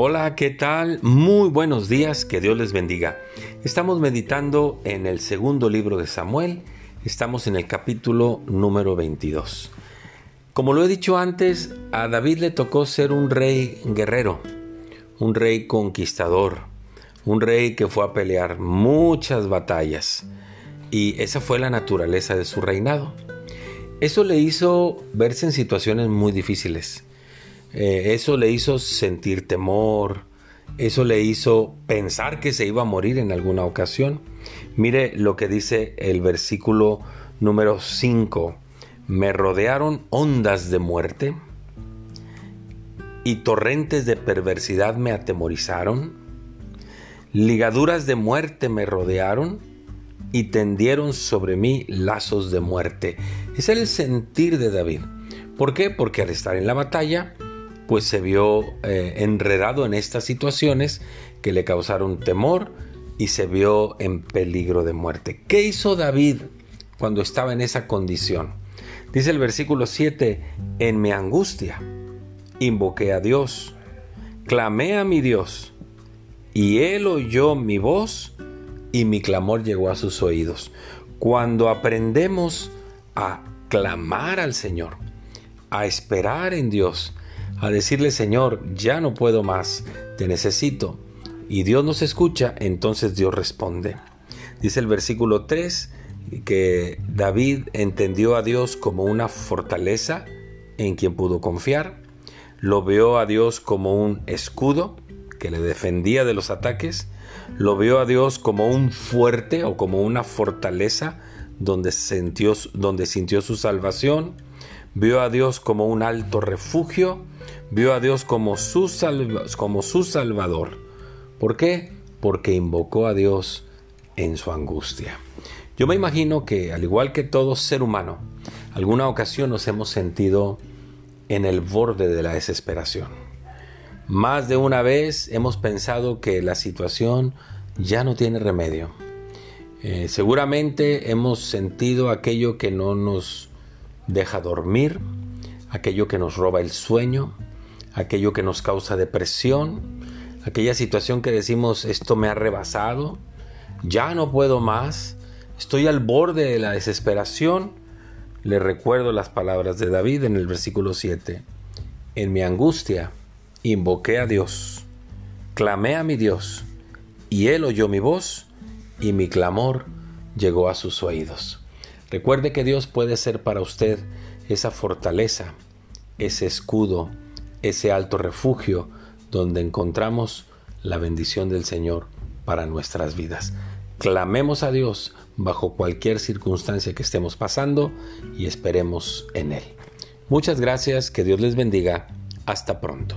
Hola, ¿qué tal? Muy buenos días, que Dios les bendiga. Estamos meditando en el segundo libro de Samuel, estamos en el capítulo número 22. Como lo he dicho antes, a David le tocó ser un rey guerrero, un rey conquistador, un rey que fue a pelear muchas batallas y esa fue la naturaleza de su reinado. Eso le hizo verse en situaciones muy difíciles eh, eso le hizo sentir temor, eso le hizo pensar que se iba a morir en alguna ocasión. Mire lo que dice el versículo número 5. Me rodearon ondas de muerte y torrentes de perversidad me atemorizaron. Ligaduras de muerte me rodearon y tendieron sobre mí lazos de muerte. Es el sentir de David. ¿Por qué? Porque al estar en la batalla, pues se vio eh, enredado en estas situaciones que le causaron temor y se vio en peligro de muerte. ¿Qué hizo David cuando estaba en esa condición? Dice el versículo 7, en mi angustia invoqué a Dios, clamé a mi Dios, y él oyó mi voz y mi clamor llegó a sus oídos. Cuando aprendemos a clamar al Señor, a esperar en Dios, a decirle, Señor, ya no puedo más, te necesito. Y Dios nos escucha, entonces Dios responde. Dice el versículo 3 que David entendió a Dios como una fortaleza en quien pudo confiar, lo vio a Dios como un escudo que le defendía de los ataques, lo vio a Dios como un fuerte o como una fortaleza donde sintió, donde sintió su salvación, vio a Dios como un alto refugio, vio a Dios como su, Salvador. ¿Por qué? Porque invocó a Dios en su angustia. Yo me imagino que, al igual que todo ser humano, alguna ocasión nos hemos sentido en el borde de la desesperación. Más de una vez hemos pensado que la situación ya no tiene remedio. Eh, seguramente hemos sentido aquello que no nos deja dormir, aquello que nos roba el sueño, aquello que nos causa depresión, aquella situación que decimos esto me ha rebasado, ya no puedo más, estoy al borde de la desesperación. Le recuerdo las palabras de David en el versículo 7. En mi angustia invoqué a Dios, clamé a mi Dios, y Él oyó mi voz, y mi clamor llegó a sus oídos. Recuerde que Dios puede ser para usted esa fortaleza, ese escudo, ese alto refugio donde encontramos la bendición del Señor para nuestras vidas. Clamemos a Dios bajo cualquier circunstancia que estemos pasando y esperemos en Él. Muchas gracias, que Dios les bendiga. Hasta pronto.